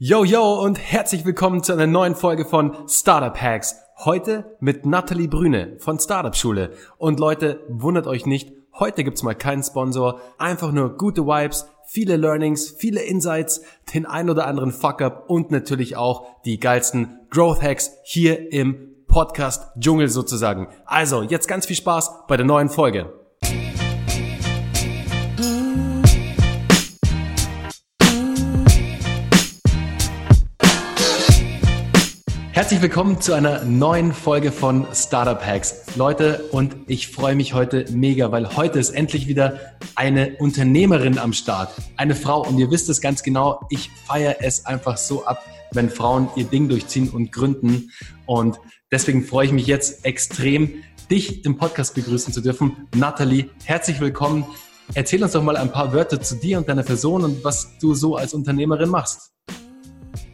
Yo, yo und herzlich willkommen zu einer neuen Folge von Startup Hacks. Heute mit Nathalie Brüne von Startup Schule. Und Leute, wundert euch nicht, heute gibt's mal keinen Sponsor, einfach nur gute Vibes, viele Learnings, viele Insights, den ein oder anderen Fuck-up und natürlich auch die geilsten Growth Hacks hier im Podcast Dschungel sozusagen. Also, jetzt ganz viel Spaß bei der neuen Folge. Herzlich willkommen zu einer neuen Folge von Startup Hacks. Leute, und ich freue mich heute mega, weil heute ist endlich wieder eine Unternehmerin am Start. Eine Frau. Und ihr wisst es ganz genau, ich feiere es einfach so ab, wenn Frauen ihr Ding durchziehen und gründen. Und deswegen freue ich mich jetzt extrem, dich im Podcast begrüßen zu dürfen. Nathalie, herzlich willkommen. Erzähl uns doch mal ein paar Wörter zu dir und deiner Person und was du so als Unternehmerin machst.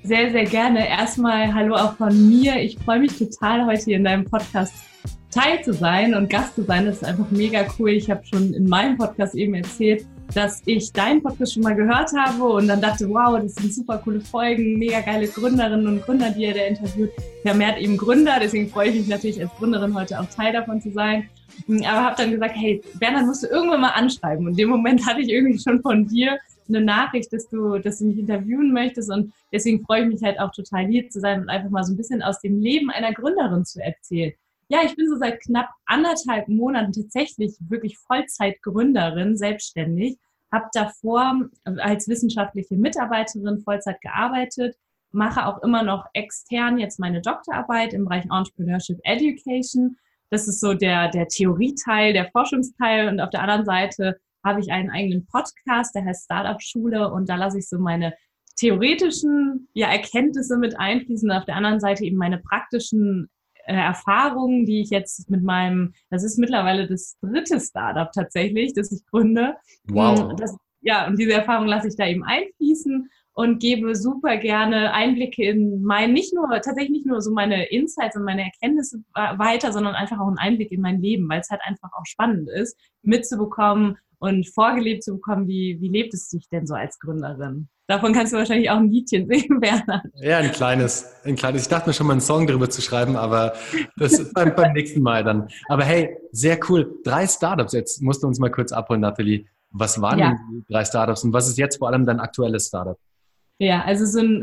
Sehr, sehr gerne. Erstmal hallo auch von mir. Ich freue mich total, heute hier in deinem Podcast Teil zu sein und Gast zu sein. Das ist einfach mega cool. Ich habe schon in meinem Podcast eben erzählt, dass ich deinen Podcast schon mal gehört habe und dann dachte, wow, das sind super coole Folgen, mega geile Gründerinnen und Gründer, die ihr da interviewt. Vermehrt eben Gründer, deswegen freue ich mich natürlich als Gründerin heute auch Teil davon zu sein. Aber habe dann gesagt, hey, Bernhard musst du irgendwann mal anschreiben. Und in dem Moment hatte ich irgendwie schon von dir eine Nachricht, dass du, dass du mich interviewen möchtest und deswegen freue ich mich halt auch total hier zu sein und einfach mal so ein bisschen aus dem Leben einer Gründerin zu erzählen. Ja, ich bin so seit knapp anderthalb Monaten tatsächlich wirklich Vollzeitgründerin, selbstständig, habe davor als wissenschaftliche Mitarbeiterin Vollzeit gearbeitet, mache auch immer noch extern jetzt meine Doktorarbeit im Bereich Entrepreneurship Education. Das ist so der, der Theorieteil, der Forschungsteil und auf der anderen Seite habe ich einen eigenen Podcast, der heißt Startup Schule und da lasse ich so meine theoretischen ja, Erkenntnisse mit einfließen und auf der anderen Seite eben meine praktischen äh, Erfahrungen, die ich jetzt mit meinem, das ist mittlerweile das dritte Startup tatsächlich, das ich gründe. Wow. Mm, das, ja, und diese Erfahrung lasse ich da eben einfließen und gebe super gerne Einblicke in mein, nicht nur, tatsächlich nicht nur so meine Insights und meine Erkenntnisse weiter, sondern einfach auch einen Einblick in mein Leben, weil es halt einfach auch spannend ist, mitzubekommen, und vorgelebt zu bekommen, wie, wie lebt es sich denn so als Gründerin? Davon kannst du wahrscheinlich auch ein Liedchen singen, Bernhard. Ja, ein kleines, ein kleines. Ich dachte mir schon mal einen Song darüber zu schreiben, aber das beim, beim nächsten Mal dann. Aber hey, sehr cool. Drei Startups. Jetzt musst du uns mal kurz abholen, Nathalie. Was waren ja. die drei Startups und was ist jetzt vor allem dein aktuelles Startup? Ja, also so ein,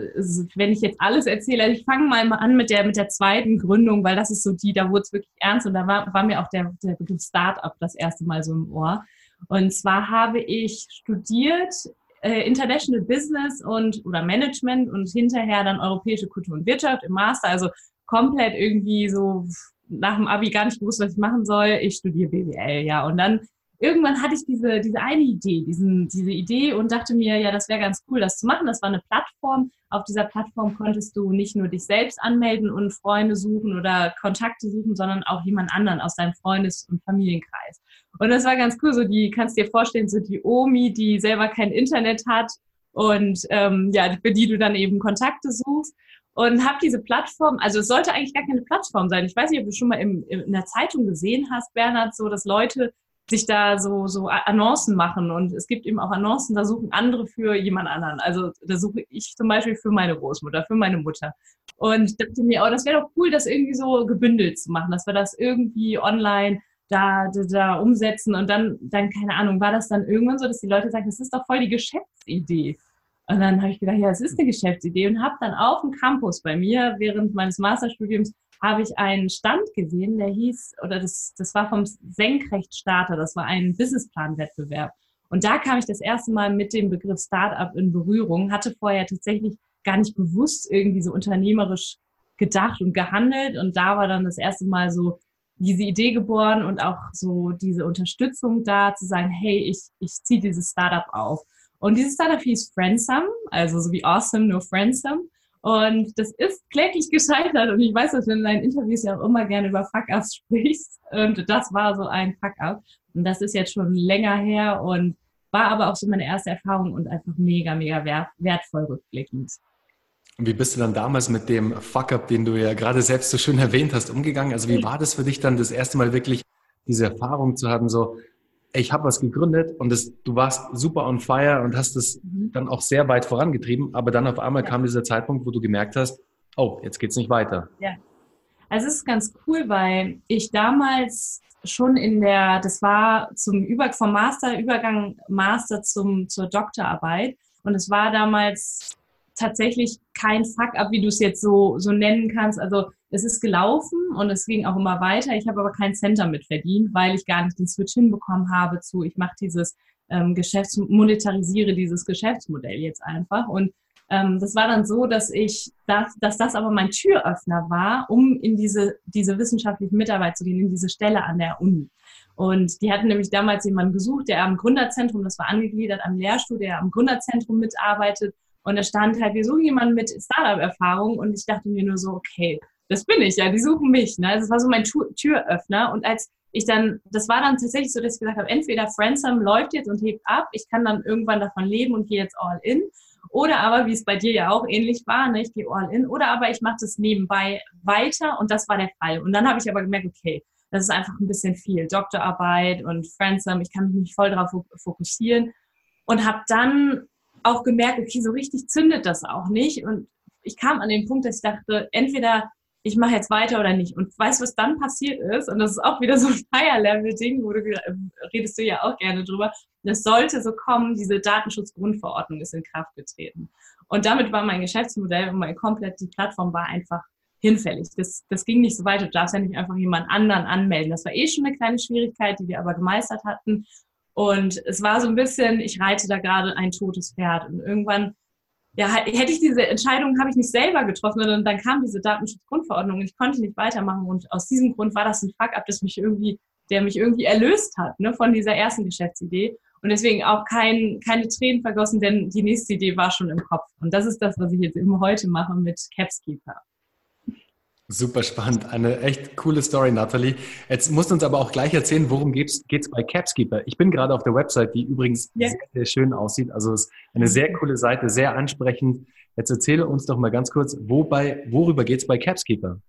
wenn ich jetzt alles erzähle, also ich fange mal an mit der, mit der zweiten Gründung, weil das ist so die, da wurde es wirklich ernst und da war, war mir auch der, der Begriff Startup das erste Mal so im Ohr. Und zwar habe ich studiert äh, International Business und oder Management und hinterher dann Europäische Kultur und Wirtschaft im Master, also komplett irgendwie so nach dem Abi gar nicht gewusst, was ich machen soll. Ich studiere BWL, ja. Und dann irgendwann hatte ich diese, diese eine Idee, diesen, diese Idee und dachte mir, ja, das wäre ganz cool, das zu machen. Das war eine Plattform. Auf dieser Plattform konntest du nicht nur dich selbst anmelden und Freunde suchen oder Kontakte suchen, sondern auch jemand anderen aus deinem Freundes- und Familienkreis. Und das war ganz cool. So, die kannst dir vorstellen, so die Omi, die selber kein Internet hat und ähm, ja, für die du dann eben Kontakte suchst und habe diese Plattform, also es sollte eigentlich gar keine Plattform sein. Ich weiß nicht, ob du schon mal im, in der Zeitung gesehen hast, Bernhard, so dass Leute sich da so, so Annoncen machen. Und es gibt eben auch Annoncen, da suchen andere für jemand anderen. Also da suche ich zum Beispiel für meine Großmutter, für meine Mutter. Und dachte mir, oh, das wäre doch cool, das irgendwie so gebündelt zu machen, dass wir das irgendwie online da, da, da umsetzen und dann, dann, keine Ahnung, war das dann irgendwann so, dass die Leute sagen, das ist doch voll die Geschäftsidee. Und dann habe ich gedacht, ja, es ist eine Geschäftsidee und habe dann auf dem Campus bei mir während meines Masterstudiums habe ich einen Stand gesehen, der hieß, oder das, das war vom Senkrechtstarter, das war ein Businessplan-Wettbewerb. Und da kam ich das erste Mal mit dem Begriff Startup in Berührung, hatte vorher tatsächlich gar nicht bewusst irgendwie so unternehmerisch gedacht und gehandelt. Und da war dann das erste Mal so diese Idee geboren und auch so diese Unterstützung da, zu sagen, hey, ich, ich ziehe dieses Startup auf. Und dieses Startup hieß Friendsome, also so wie Awesome, nur Friendsome. Und das ist kläglich gescheitert. Und ich weiß, dass du in deinen Interviews ja auch immer gerne über Fuck-Ups sprichst. Und das war so ein Fuck-Up. Und das ist jetzt schon länger her und war aber auch so meine erste Erfahrung und einfach mega, mega wertvoll rückblickend. Und wie bist du dann damals mit dem Fuck-up, den du ja gerade selbst so schön erwähnt hast, umgegangen? Also wie war das für dich dann das erste Mal wirklich diese Erfahrung zu haben, so ich habe was gegründet und das, du warst super on fire und hast es mhm. dann auch sehr weit vorangetrieben, aber dann auf einmal kam dieser Zeitpunkt, wo du gemerkt hast, oh, jetzt geht's nicht weiter. Ja. Also es ist ganz cool, weil ich damals schon in der, das war zum Über vom Master, Übergang Master zum, zur Doktorarbeit und es war damals tatsächlich kein Fuck-up, wie du es jetzt so, so nennen kannst. Also es ist gelaufen und es ging auch immer weiter. Ich habe aber keinen Cent damit verdient, weil ich gar nicht den Switch hinbekommen habe zu, ich mache dieses ähm, Geschäfts-, monetarisiere dieses Geschäftsmodell jetzt einfach. Und ähm, das war dann so, dass ich, dass, dass das aber mein Türöffner war, um in diese, diese wissenschaftliche Mitarbeit zu gehen, in diese Stelle an der Uni. Und die hatten nämlich damals jemanden gesucht, der am Gründerzentrum, das war angegliedert am Lehrstuhl, der am Gründerzentrum mitarbeitet. Und da stand halt, wir suchen jemanden mit Startup-Erfahrung. Und ich dachte mir nur so, okay, das bin ich ja, die suchen mich. Ne? Das war so mein Türöffner. Und als ich dann, das war dann tatsächlich so, dass ich gesagt habe, entweder Friendsome läuft jetzt und hebt ab, ich kann dann irgendwann davon leben und gehe jetzt all in. Oder aber, wie es bei dir ja auch ähnlich war, ne, ich gehe all in. Oder aber ich mache das nebenbei weiter und das war der Fall. Und dann habe ich aber gemerkt, okay, das ist einfach ein bisschen viel. Doktorarbeit und Friendsome, ich kann mich nicht voll darauf fokussieren. Und habe dann auch gemerkt, okay, so richtig zündet das auch nicht. Und ich kam an den Punkt, dass ich dachte, entweder ich mache jetzt weiter oder nicht. Und weißt du, was dann passiert ist? Und das ist auch wieder so ein Fire-Level-Ding, wo du redest du ja auch gerne drüber. Das sollte so kommen, diese Datenschutzgrundverordnung ist in Kraft getreten. Und damit war mein Geschäftsmodell und mein komplett, die Plattform war einfach hinfällig. Das, das ging nicht so weit. Du darfst ja nicht einfach jemand anderen anmelden. Das war eh schon eine kleine Schwierigkeit, die wir aber gemeistert hatten. Und es war so ein bisschen, ich reite da gerade ein totes Pferd. Und irgendwann ja, hätte ich diese Entscheidung, habe ich nicht selber getroffen, sondern dann kam diese Datenschutzgrundverordnung und ich konnte nicht weitermachen. Und aus diesem Grund war das ein Fuck-up, das mich irgendwie, der mich irgendwie erlöst hat, ne, von dieser ersten Geschäftsidee. Und deswegen auch kein, keine Tränen vergossen, denn die nächste Idee war schon im Kopf. Und das ist das, was ich jetzt immer heute mache mit Capskeeper. Super spannend. Eine echt coole Story, Nathalie. Jetzt musst du uns aber auch gleich erzählen, worum geht es bei Capskeeper. Ich bin gerade auf der Website, die übrigens ja. sehr, sehr schön aussieht. Also es ist eine sehr coole Seite, sehr ansprechend. Jetzt erzähle uns doch mal ganz kurz, wobei, worüber geht es bei Capskeeper?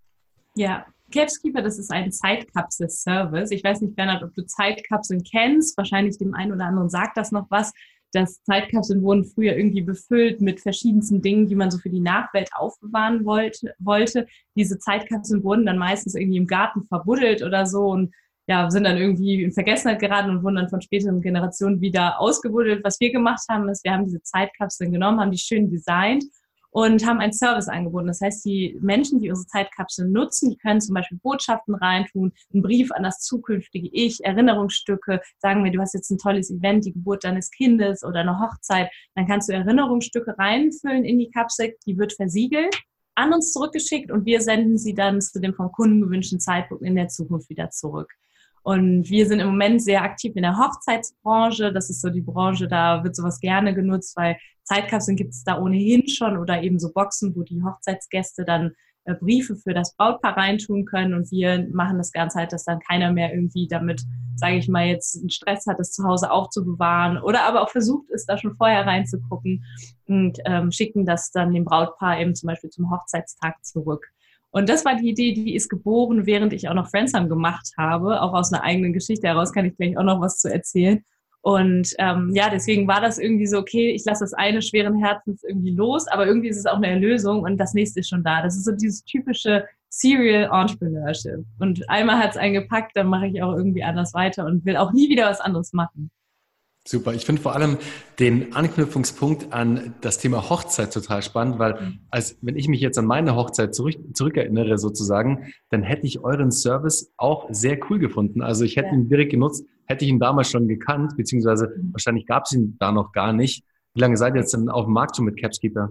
Ja, Capskeeper, das ist ein Zeitkapsel-Service. Ich weiß nicht, Bernhard, ob du Zeitkapseln kennst. Wahrscheinlich dem einen oder anderen sagt das noch was dass Zeitkapseln wurden früher irgendwie befüllt mit verschiedensten Dingen, die man so für die Nachwelt aufbewahren wollte. wollte. Diese Zeitkapseln wurden dann meistens irgendwie im Garten verbuddelt oder so und ja, sind dann irgendwie in Vergessenheit geraten und wurden dann von späteren Generationen wieder ausgebuddelt. Was wir gemacht haben, ist, wir haben diese Zeitkapseln genommen, haben die schön designt und haben einen Service angeboten. Das heißt, die Menschen, die unsere Zeitkapseln nutzen, die können zum Beispiel Botschaften reintun, einen Brief an das zukünftige Ich, Erinnerungsstücke, sagen wir, du hast jetzt ein tolles Event, die Geburt deines Kindes oder eine Hochzeit, dann kannst du Erinnerungsstücke reinfüllen in die Kapsel, die wird versiegelt an uns zurückgeschickt und wir senden sie dann zu dem vom Kunden gewünschten Zeitpunkt in der Zukunft wieder zurück. Und wir sind im Moment sehr aktiv in der Hochzeitsbranche. Das ist so die Branche, da wird sowas gerne genutzt, weil Zeitkapseln gibt es da ohnehin schon oder eben so Boxen, wo die Hochzeitsgäste dann äh, Briefe für das Brautpaar reintun können. Und wir machen das Ganze halt, dass dann keiner mehr irgendwie damit, sage ich mal, jetzt einen Stress hat, das zu Hause aufzubewahren oder aber auch versucht ist, da schon vorher reinzugucken und ähm, schicken das dann dem Brautpaar eben zum Beispiel zum Hochzeitstag zurück. Und das war die Idee, die ist geboren, während ich auch noch Friendsome gemacht habe. Auch aus einer eigenen Geschichte heraus kann ich gleich auch noch was zu erzählen. Und ähm, ja, deswegen war das irgendwie so, okay, ich lasse das eine schweren Herzens irgendwie los, aber irgendwie ist es auch eine Erlösung und das nächste ist schon da. Das ist so dieses typische Serial Entrepreneurship. Und einmal hat es einen gepackt, dann mache ich auch irgendwie anders weiter und will auch nie wieder was anderes machen. Super. Ich finde vor allem den Anknüpfungspunkt an das Thema Hochzeit total spannend, weil mhm. als wenn ich mich jetzt an meine Hochzeit zurück, zurückerinnere sozusagen, dann hätte ich euren Service auch sehr cool gefunden. Also ich hätte ja. ihn direkt genutzt, hätte ich ihn damals schon gekannt, beziehungsweise mhm. wahrscheinlich gab es ihn da noch gar nicht. Wie lange seid ihr jetzt denn auf dem Markt schon mit Capskeeper?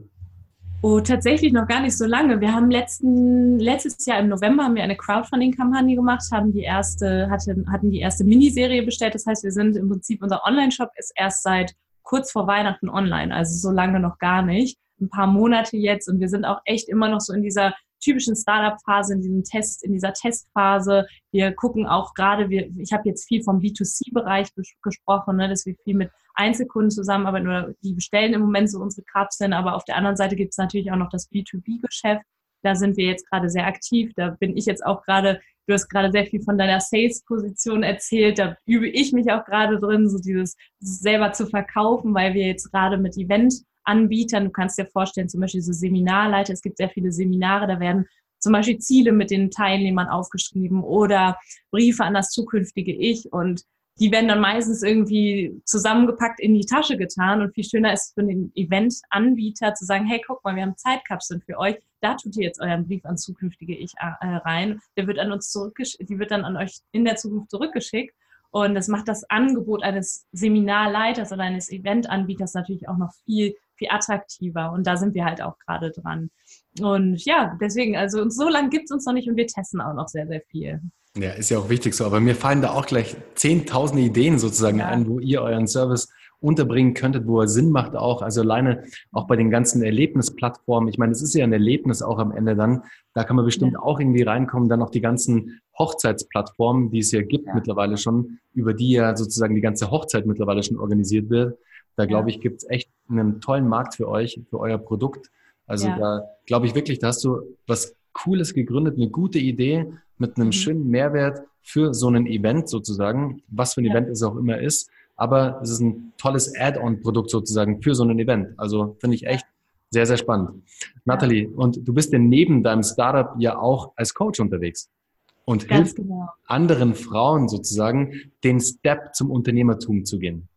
Oh, tatsächlich noch gar nicht so lange. Wir haben letzten, letztes Jahr im November haben wir eine Crowdfunding-Kampagne gemacht, haben die erste, hatten, hatten die erste Miniserie bestellt. Das heißt, wir sind im Prinzip, unser Online-Shop ist erst seit kurz vor Weihnachten online, also so lange noch gar nicht. Ein paar Monate jetzt und wir sind auch echt immer noch so in dieser typischen Startup-Phase, in diesem Test, in dieser Testphase. Wir gucken auch gerade, wir, ich habe jetzt viel vom B2C-Bereich gesprochen, ne, dass wir viel mit Einzelkunden zusammenarbeiten oder die bestellen im Moment so unsere Kapseln, aber auf der anderen Seite gibt es natürlich auch noch das B2B-Geschäft. Da sind wir jetzt gerade sehr aktiv. Da bin ich jetzt auch gerade Du hast gerade sehr viel von deiner Sales-Position erzählt. Da übe ich mich auch gerade drin, so dieses selber zu verkaufen, weil wir jetzt gerade mit Event-Anbietern, du kannst dir vorstellen, zum Beispiel so Seminarleiter, es gibt sehr viele Seminare, da werden zum Beispiel Ziele mit den Teilnehmern aufgeschrieben oder Briefe an das zukünftige Ich und die werden dann meistens irgendwie zusammengepackt in die Tasche getan. Und viel schöner ist für den Event-Anbieter zu sagen, hey, guck mal, wir haben Zeitkapseln für euch, da tut ihr jetzt euren Brief an zukünftige Ich äh, rein, der wird an uns zurückgeschickt, die wird dann an euch in der Zukunft zurückgeschickt. Und das macht das Angebot eines Seminarleiters oder eines Eventanbieters natürlich auch noch viel, viel attraktiver und da sind wir halt auch gerade dran. Und ja, deswegen, also so lange gibt es uns noch nicht und wir testen auch noch sehr, sehr viel. Ja, ist ja auch wichtig so. Aber mir fallen da auch gleich zehntausende Ideen sozusagen ja. ein, wo ihr euren Service unterbringen könntet, wo er Sinn macht auch. Also alleine auch bei den ganzen Erlebnisplattformen. Ich meine, es ist ja ein Erlebnis auch am Ende dann. Da kann man bestimmt ja. auch irgendwie reinkommen. Dann auch die ganzen Hochzeitsplattformen, die es ja gibt ja. mittlerweile schon, über die ja sozusagen die ganze Hochzeit mittlerweile schon organisiert wird. Da glaube ich, gibt es echt einen tollen Markt für euch, für euer Produkt. Also da glaube ich wirklich, da hast du was Cooles gegründet, eine gute Idee mit einem mhm. schönen Mehrwert für so ein Event sozusagen, was für ein ja. Event es auch immer ist. Aber es ist ein tolles Add-on-Produkt sozusagen für so ein Event. Also finde ich echt sehr, sehr spannend. Nathalie, und du bist ja neben deinem Startup ja auch als Coach unterwegs und Ganz hilfst genau. anderen Frauen sozusagen, den Step zum Unternehmertum zu gehen.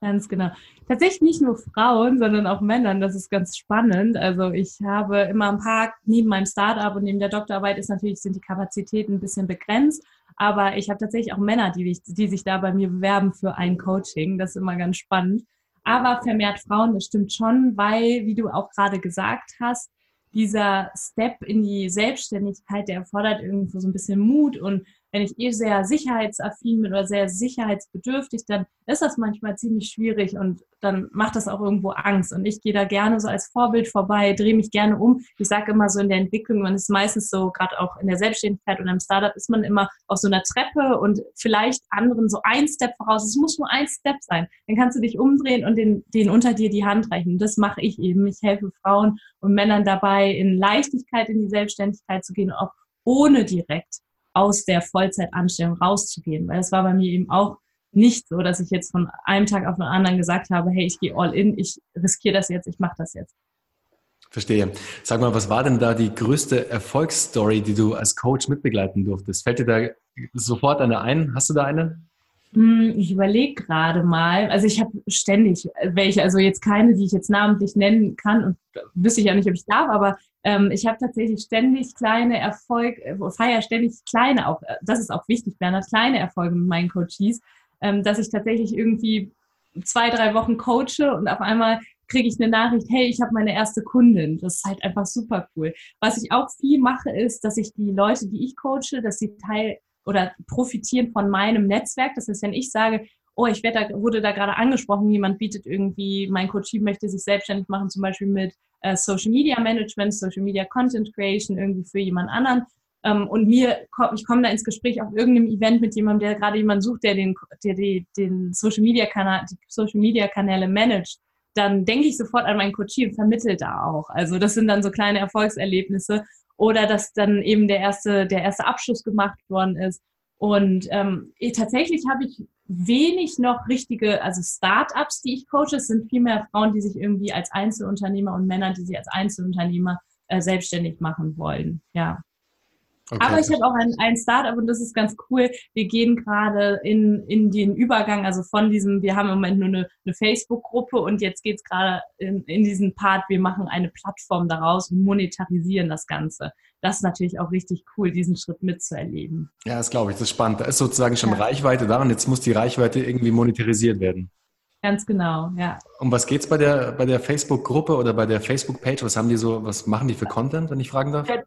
Ganz genau. Tatsächlich nicht nur Frauen, sondern auch Männern. Das ist ganz spannend. Also ich habe immer ein paar, neben meinem Startup und neben der Doktorarbeit ist natürlich, sind die Kapazitäten ein bisschen begrenzt. Aber ich habe tatsächlich auch Männer, die, die sich da bei mir bewerben für ein Coaching. Das ist immer ganz spannend. Aber vermehrt Frauen, das stimmt schon, weil, wie du auch gerade gesagt hast, dieser Step in die Selbstständigkeit, der erfordert irgendwo so ein bisschen Mut und wenn ich eh sehr sicherheitsaffin bin oder sehr sicherheitsbedürftig, dann ist das manchmal ziemlich schwierig und dann macht das auch irgendwo Angst. Und ich gehe da gerne so als Vorbild vorbei, drehe mich gerne um. Ich sage immer so in der Entwicklung, man ist meistens so, gerade auch in der Selbstständigkeit oder im Startup, ist man immer auf so einer Treppe und vielleicht anderen so ein Step voraus. Es muss nur ein Step sein. Dann kannst du dich umdrehen und den, den unter dir die Hand reichen. das mache ich eben. Ich helfe Frauen und Männern dabei, in Leichtigkeit in die Selbstständigkeit zu gehen, auch ohne direkt aus der Vollzeitanstellung rauszugehen. Weil es war bei mir eben auch nicht so, dass ich jetzt von einem Tag auf den anderen gesagt habe, hey, ich gehe all in, ich riskiere das jetzt, ich mache das jetzt. Verstehe. Sag mal, was war denn da die größte Erfolgsstory, die du als Coach mitbegleiten durftest? Fällt dir da sofort eine ein? Hast du da eine? Hm, ich überlege gerade mal. Also ich habe ständig welche, also jetzt keine, die ich jetzt namentlich nennen kann und wüsste ich ja nicht, ob ich darf, aber ähm, ich habe tatsächlich ständig kleine Erfolge, äh, feiere ständig kleine auch, äh, das ist auch wichtig, Bernhard, kleine Erfolge mit meinen Coaches, ähm, dass ich tatsächlich irgendwie zwei, drei Wochen coache und auf einmal kriege ich eine Nachricht, hey, ich habe meine erste Kundin. Das ist halt einfach super cool. Was ich auch viel mache, ist, dass ich die Leute, die ich coache, dass sie Teil oder profitieren von meinem Netzwerk. Das heißt, wenn ich sage, oh, ich werde da, wurde da gerade angesprochen, jemand bietet irgendwie, mein Coachie möchte sich selbstständig machen, zum Beispiel mit äh, Social Media Management, Social Media Content Creation irgendwie für jemand anderen. Ähm, und mir, ich komme da ins Gespräch auf irgendeinem Event mit jemandem, der gerade jemanden sucht, der den, der die, den Social Media Kanal, die Social Media Kanäle managt, dann denke ich sofort an meinen Coachie und vermittle da auch. Also das sind dann so kleine Erfolgserlebnisse oder dass dann eben der erste, der erste Abschluss gemacht worden ist. Und ähm, tatsächlich habe ich wenig noch richtige, also Startups, die ich coache, es sind vielmehr Frauen, die sich irgendwie als Einzelunternehmer und Männer, die sich als Einzelunternehmer äh, selbstständig machen wollen. Ja. Okay. Aber ich habe auch ein, ein Startup und das ist ganz cool. Wir gehen gerade in, in den Übergang, also von diesem, wir haben im Moment nur eine, eine Facebook-Gruppe und jetzt geht's gerade in, in diesen Part, wir machen eine Plattform daraus und monetarisieren das Ganze. Das ist natürlich auch richtig cool, diesen Schritt mitzuerleben. Ja, das glaube ich, das ist spannend. Da ist sozusagen schon ja. Reichweite da und jetzt muss die Reichweite irgendwie monetarisiert werden. Ganz genau, ja. Um was geht's bei der, bei der Facebook-Gruppe oder bei der Facebook-Page? Was haben die so, was machen die für Content, wenn ich fragen darf? Ja,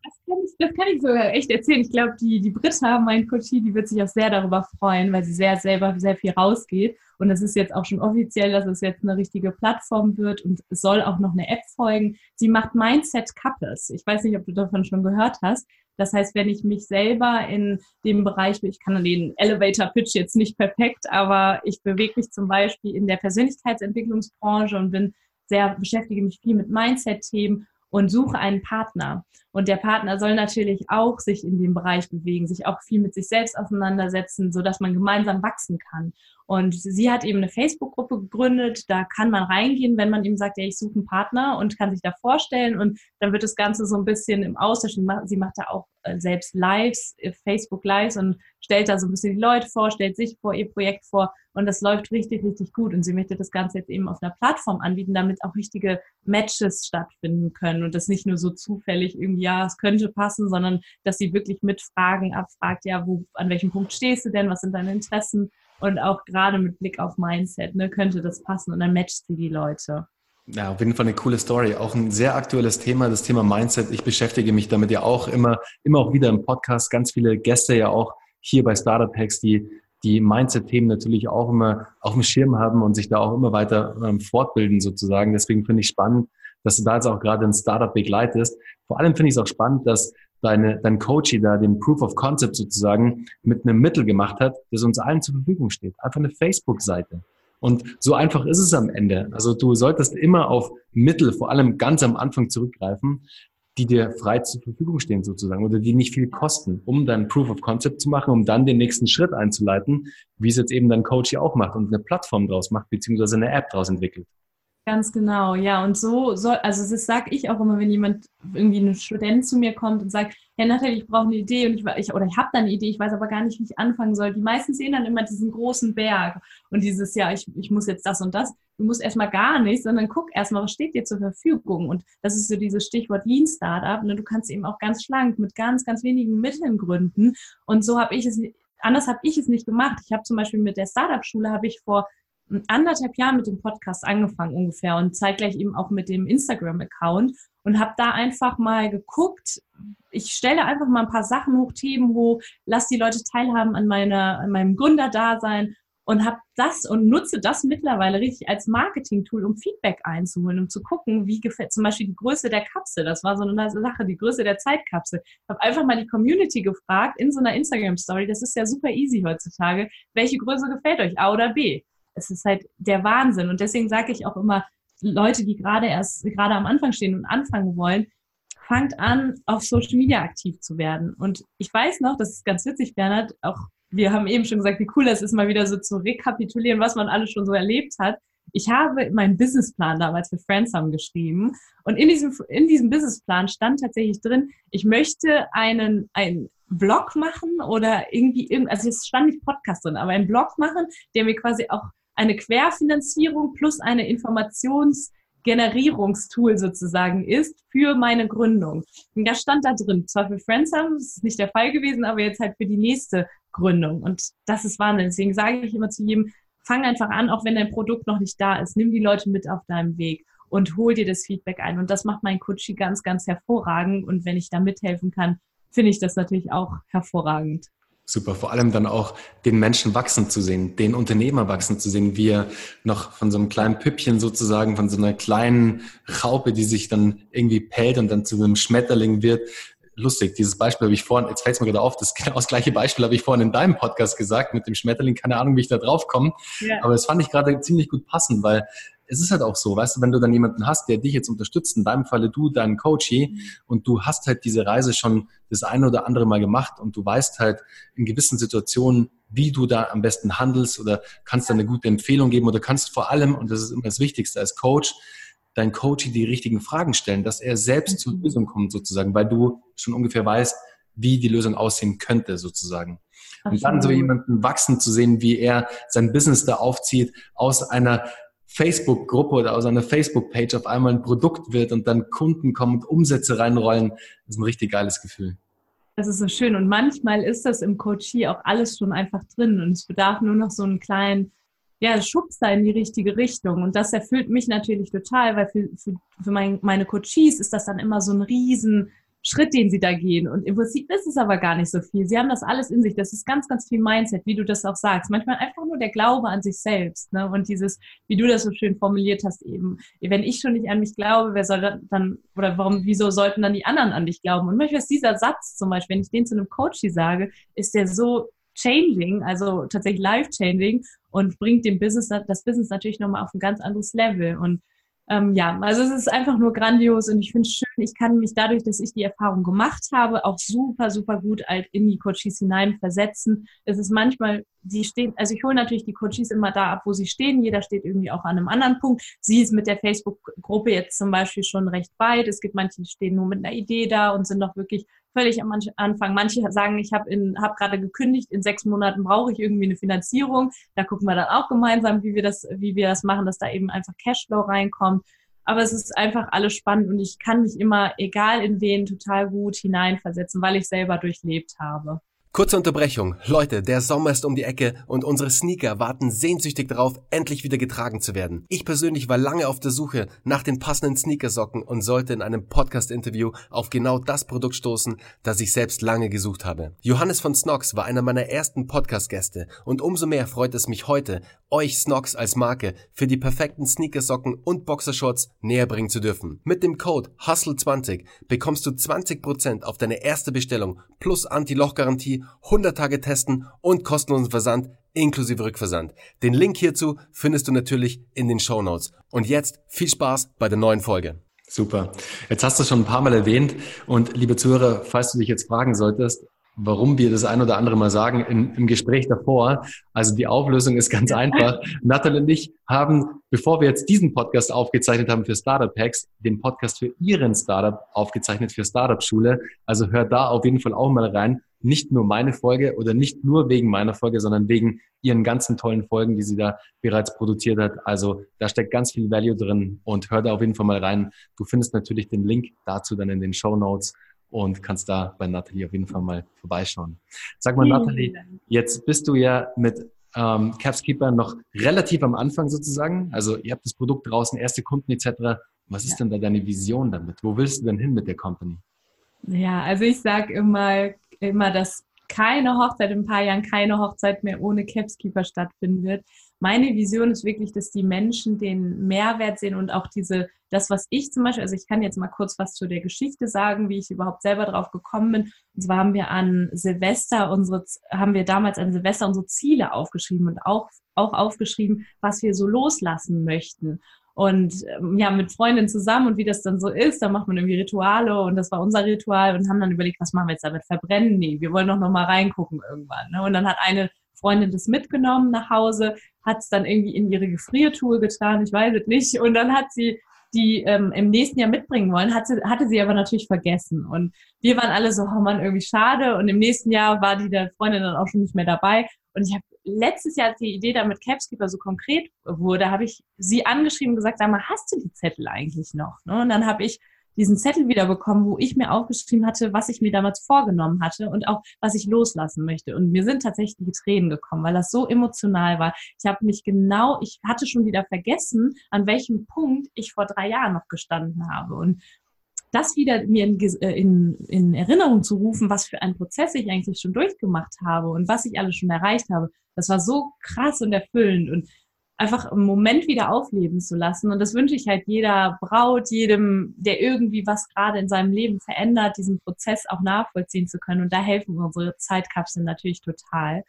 das, kann ich, sogar echt erzählen. Ich glaube, die, die Britta, mein Coachie, die wird sich auch sehr darüber freuen, weil sie sehr selber sehr viel rausgeht. Und es ist jetzt auch schon offiziell, dass es jetzt eine richtige Plattform wird und soll auch noch eine App folgen. Sie macht Mindset Couples. Ich weiß nicht, ob du davon schon gehört hast. Das heißt, wenn ich mich selber in dem Bereich, ich kann den Elevator Pitch jetzt nicht perfekt, aber ich bewege mich zum Beispiel in der Persönlichkeitsentwicklungsbranche und bin sehr, beschäftige mich viel mit Mindset-Themen und suche einen Partner. Und der Partner soll natürlich auch sich in dem Bereich bewegen, sich auch viel mit sich selbst auseinandersetzen, so dass man gemeinsam wachsen kann. Und sie hat eben eine Facebook-Gruppe gegründet. Da kann man reingehen, wenn man eben sagt, ja, ich suche einen Partner und kann sich da vorstellen. Und dann wird das Ganze so ein bisschen im Austausch. Sie macht da auch äh, selbst Lives, äh, Facebook Lives und stellt da so ein bisschen die Leute vor, stellt sich vor, ihr Projekt vor. Und das läuft richtig, richtig gut. Und sie möchte das Ganze jetzt eben auf einer Plattform anbieten, damit auch richtige Matches stattfinden können. Und das nicht nur so zufällig irgendwie, ja, es könnte passen, sondern dass sie wirklich mit Fragen abfragt, ja, wo, an welchem Punkt stehst du denn? Was sind deine Interessen? Und auch gerade mit Blick auf Mindset, ne, könnte das passen und dann matcht sie die Leute. Ja, auf jeden Fall eine coole Story. Auch ein sehr aktuelles Thema, das Thema Mindset. Ich beschäftige mich damit ja auch immer, immer auch wieder im Podcast. Ganz viele Gäste ja auch hier bei Startup Hacks, die die Mindset-Themen natürlich auch immer auf dem Schirm haben und sich da auch immer weiter ähm, fortbilden sozusagen. Deswegen finde ich spannend, dass du da jetzt auch gerade ein Startup begleitest. Vor allem finde ich es auch spannend, dass deine, dein Coach da den Proof of Concept sozusagen mit einem Mittel gemacht hat, das uns allen zur Verfügung steht. Einfach eine Facebook-Seite. Und so einfach ist es am Ende. Also du solltest immer auf Mittel, vor allem ganz am Anfang zurückgreifen, die dir frei zur Verfügung stehen sozusagen oder die nicht viel kosten, um dann Proof of Concept zu machen, um dann den nächsten Schritt einzuleiten, wie es jetzt eben dein Coach hier auch macht und eine Plattform draus macht, beziehungsweise eine App draus entwickelt. Ganz genau, ja. Und so soll, also das sage ich auch immer, wenn jemand irgendwie ein Student zu mir kommt und sagt, Herr Nathalie, ich brauche eine Idee und ich, ich oder ich habe da eine Idee, ich weiß aber gar nicht, wie ich anfangen soll. Die meisten sehen dann immer diesen großen Berg und dieses, ja, ich, ich muss jetzt das und das. Du musst erstmal gar nicht, sondern guck erstmal, was steht dir zur Verfügung. Und das ist so dieses Stichwort Lean Startup. Ne? Du kannst eben auch ganz schlank mit ganz, ganz wenigen Mitteln gründen. Und so habe ich es, anders habe ich es nicht gemacht. Ich habe zum Beispiel mit der Startup-Schule habe ich vor anderthalb Jahren mit dem Podcast angefangen ungefähr und zeitgleich eben auch mit dem Instagram-Account und habe da einfach mal geguckt. Ich stelle einfach mal ein paar Sachen hoch, Themen hoch, lass die Leute teilhaben an meiner, an meinem Gründerdasein und habe das und nutze das mittlerweile richtig als Marketing-Tool, um Feedback einzuholen, um zu gucken, wie gefällt zum Beispiel die Größe der Kapsel. Das war so eine Sache, die Größe der Zeitkapsel. Ich habe einfach mal die Community gefragt in so einer Instagram-Story. Das ist ja super easy heutzutage. Welche Größe gefällt euch, A oder B? Es ist halt der Wahnsinn. Und deswegen sage ich auch immer, Leute, die gerade erst, gerade am Anfang stehen und anfangen wollen, fangt an, auf Social Media aktiv zu werden. Und ich weiß noch, das ist ganz witzig, Bernhard, auch wir haben eben schon gesagt, wie cool das ist, mal wieder so zu rekapitulieren, was man alles schon so erlebt hat. Ich habe meinen Businessplan damals für Friends haben geschrieben und in diesem, in diesem Businessplan stand tatsächlich drin, ich möchte einen, einen Blog machen oder irgendwie, also es stand nicht Podcast drin, aber einen Blog machen, der mir quasi auch eine Querfinanzierung plus eine Informationsgenerierungstool sozusagen ist für meine Gründung. Und das stand da drin. Zwar für Friends haben, das ist nicht der Fall gewesen, aber jetzt halt für die nächste Gründung. Und das ist Wahnsinn. Deswegen sage ich immer zu jedem, fang einfach an, auch wenn dein Produkt noch nicht da ist. Nimm die Leute mit auf deinem Weg und hol dir das Feedback ein. Und das macht mein Coachie ganz, ganz hervorragend. Und wenn ich da mithelfen kann, finde ich das natürlich auch hervorragend. Super, vor allem dann auch den Menschen wachsen zu sehen, den Unternehmer wachsen zu sehen, wie er noch von so einem kleinen Püppchen sozusagen, von so einer kleinen Raupe, die sich dann irgendwie pellt und dann zu einem Schmetterling wird. Lustig, dieses Beispiel habe ich vorhin, jetzt fällt es mir gerade auf, das, genau das gleiche Beispiel habe ich vorhin in deinem Podcast gesagt mit dem Schmetterling, keine Ahnung, wie ich da drauf komme, ja. aber das fand ich gerade ziemlich gut passend, weil es ist halt auch so, weißt du, wenn du dann jemanden hast, der dich jetzt unterstützt, in deinem Falle du, deinen Coachie, mhm. und du hast halt diese Reise schon das eine oder andere Mal gemacht und du weißt halt in gewissen Situationen, wie du da am besten handelst oder kannst da eine gute Empfehlung geben oder kannst vor allem, und das ist immer das Wichtigste als Coach, dein Coachie die richtigen Fragen stellen, dass er selbst zur mhm. Lösung kommt sozusagen, weil du schon ungefähr weißt, wie die Lösung aussehen könnte sozusagen. Und dann so jemanden wachsen zu sehen, wie er sein Business da aufzieht aus einer Facebook-Gruppe oder aus einer Facebook-Page auf einmal ein Produkt wird und dann Kunden kommen und Umsätze reinrollen, das ist ein richtig geiles Gefühl. Das ist so schön. Und manchmal ist das im Coachie auch alles schon einfach drin und es bedarf nur noch so einen kleinen ja, Schubser in die richtige Richtung. Und das erfüllt mich natürlich total, weil für, für, für mein, meine Coaches ist das dann immer so ein riesen Schritt, den sie da gehen. Und im Prinzip ist es aber gar nicht so viel. Sie haben das alles in sich. Das ist ganz, ganz viel Mindset, wie du das auch sagst. Manchmal einfach nur der Glaube an sich selbst. Ne? Und dieses, wie du das so schön formuliert hast eben. Wenn ich schon nicht an mich glaube, wer soll dann, oder warum, wieso sollten dann die anderen an dich glauben? Und manchmal ist dieser Satz zum Beispiel, wenn ich den zu einem Coach sage, ist der so changing, also tatsächlich life changing und bringt dem Business, das Business natürlich nochmal auf ein ganz anderes Level. Und ähm, ja, also es ist einfach nur grandios und ich finde es schön, ich kann mich dadurch, dass ich die Erfahrung gemacht habe, auch super, super gut halt in die Coaches hinein versetzen. Es ist manchmal, die stehen, also ich hole natürlich die Coaches immer da ab, wo sie stehen. Jeder steht irgendwie auch an einem anderen Punkt. Sie ist mit der Facebook-Gruppe jetzt zum Beispiel schon recht weit. Es gibt manche, die stehen nur mit einer Idee da und sind noch wirklich völlig am Anfang. Manche sagen, ich habe hab gerade gekündigt, in sechs Monaten brauche ich irgendwie eine Finanzierung. Da gucken wir dann auch gemeinsam, wie wir das, wie wir das machen, dass da eben einfach Cashflow reinkommt. Aber es ist einfach alles spannend und ich kann mich immer, egal in wen, total gut hineinversetzen, weil ich selber durchlebt habe. Kurze Unterbrechung. Leute, der Sommer ist um die Ecke und unsere Sneaker warten sehnsüchtig darauf, endlich wieder getragen zu werden. Ich persönlich war lange auf der Suche nach den passenden Sneakersocken und sollte in einem Podcast-Interview auf genau das Produkt stoßen, das ich selbst lange gesucht habe. Johannes von Snox war einer meiner ersten Podcast-Gäste und umso mehr freut es mich heute, euch Snox als Marke für die perfekten Sneakersocken und Boxershorts näher bringen zu dürfen. Mit dem Code HUSTLE20 bekommst du 20% auf deine erste Bestellung plus Anti-Loch-Garantie 100 Tage testen und kostenlosen Versand inklusive Rückversand. Den Link hierzu findest du natürlich in den Show. Und jetzt viel Spaß bei der neuen Folge. Super. Jetzt hast du schon ein paar Mal erwähnt und liebe Zuhörer, falls du dich jetzt fragen solltest, warum wir das ein oder andere Mal sagen in, im Gespräch davor. Also die Auflösung ist ganz einfach. Nathalie und ich haben, bevor wir jetzt diesen Podcast aufgezeichnet haben für Startup Hacks, den Podcast für Ihren Startup aufgezeichnet für Startup Schule. Also hör da auf jeden Fall auch mal rein. Nicht nur meine Folge oder nicht nur wegen meiner Folge, sondern wegen ihren ganzen tollen Folgen, die sie da bereits produziert hat. Also da steckt ganz viel Value drin und hör da auf jeden Fall mal rein. Du findest natürlich den Link dazu dann in den Show Notes und kannst da bei Nathalie auf jeden Fall mal vorbeischauen. Sag mal, Nathalie, jetzt bist du ja mit ähm, Capskeeper noch relativ am Anfang sozusagen. Also ihr habt das Produkt draußen, erste Kunden etc. Was ist ja. denn da deine Vision damit? Wo willst du denn hin mit der Company? Ja, also ich sage immer, immer, dass keine Hochzeit in ein paar Jahren, keine Hochzeit mehr ohne Capskeeper stattfinden wird. Meine Vision ist wirklich, dass die Menschen den Mehrwert sehen und auch diese, das, was ich zum Beispiel, also ich kann jetzt mal kurz was zu der Geschichte sagen, wie ich überhaupt selber drauf gekommen bin. Und zwar haben wir an Silvester unsere, haben wir damals an Silvester unsere Ziele aufgeschrieben und auch, auch aufgeschrieben, was wir so loslassen möchten und ähm, ja, mit Freundinnen zusammen und wie das dann so ist, da macht man irgendwie Rituale und das war unser Ritual und haben dann überlegt, was machen wir jetzt damit? Verbrennen? Nee, wir wollen doch noch mal reingucken irgendwann. Ne? Und dann hat eine Freundin das mitgenommen nach Hause, hat es dann irgendwie in ihre Gefriertour getan, ich weiß es nicht. Und dann hat sie die ähm, im nächsten Jahr mitbringen wollen, hatte, hatte sie aber natürlich vergessen. Und wir waren alle so, oh Mann, irgendwie schade. Und im nächsten Jahr war die der Freundin dann auch schon nicht mehr dabei. Und ich habe letztes Jahr, als die Idee da mit Capskeeper so konkret wurde, habe ich sie angeschrieben und gesagt, sag mal, hast du die Zettel eigentlich noch? Ne? Und dann habe ich diesen Zettel wieder bekommen, wo ich mir aufgeschrieben hatte, was ich mir damals vorgenommen hatte und auch was ich loslassen möchte. Und mir sind tatsächlich die Tränen gekommen, weil das so emotional war. Ich habe mich genau, ich hatte schon wieder vergessen, an welchem Punkt ich vor drei Jahren noch gestanden habe. Und das wieder mir in, äh, in, in Erinnerung zu rufen, was für einen Prozess ich eigentlich schon durchgemacht habe und was ich alles schon erreicht habe, das war so krass und erfüllend und einfach im Moment wieder aufleben zu lassen. Und das wünsche ich halt jeder Braut, jedem, der irgendwie was gerade in seinem Leben verändert, diesen Prozess auch nachvollziehen zu können. Und da helfen unsere Zeitkapseln natürlich total.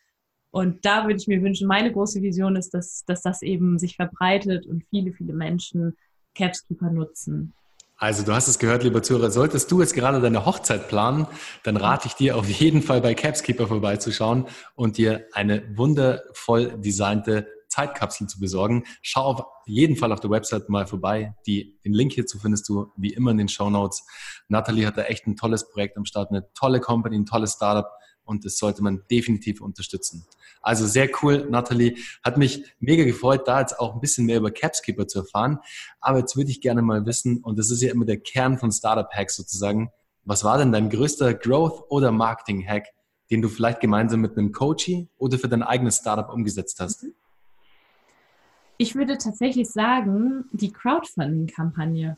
Und da würde ich mir wünschen, meine große Vision ist, dass, dass das eben sich verbreitet und viele, viele Menschen Capskeeper nutzen. Also du hast es gehört, lieber Zuhörer, solltest du jetzt gerade deine Hochzeit planen, dann rate ich dir auf jeden Fall bei Capskeeper vorbeizuschauen und dir eine wundervoll designte Zeitkapsel zu besorgen. Schau auf jeden Fall auf der Website mal vorbei. Die, den Link hierzu findest du wie immer in den Show Notes. Natalie hat da echt ein tolles Projekt am Start, eine tolle Company, ein tolles Startup und das sollte man definitiv unterstützen. Also sehr cool, Natalie. Hat mich mega gefreut, da jetzt auch ein bisschen mehr über Capskeeper zu erfahren. Aber jetzt würde ich gerne mal wissen, und das ist ja immer der Kern von Startup Hacks sozusagen, was war denn dein größter Growth- oder Marketing-Hack, den du vielleicht gemeinsam mit einem Coachie oder für dein eigenes Startup umgesetzt hast? Ich würde tatsächlich sagen, die Crowdfunding-Kampagne.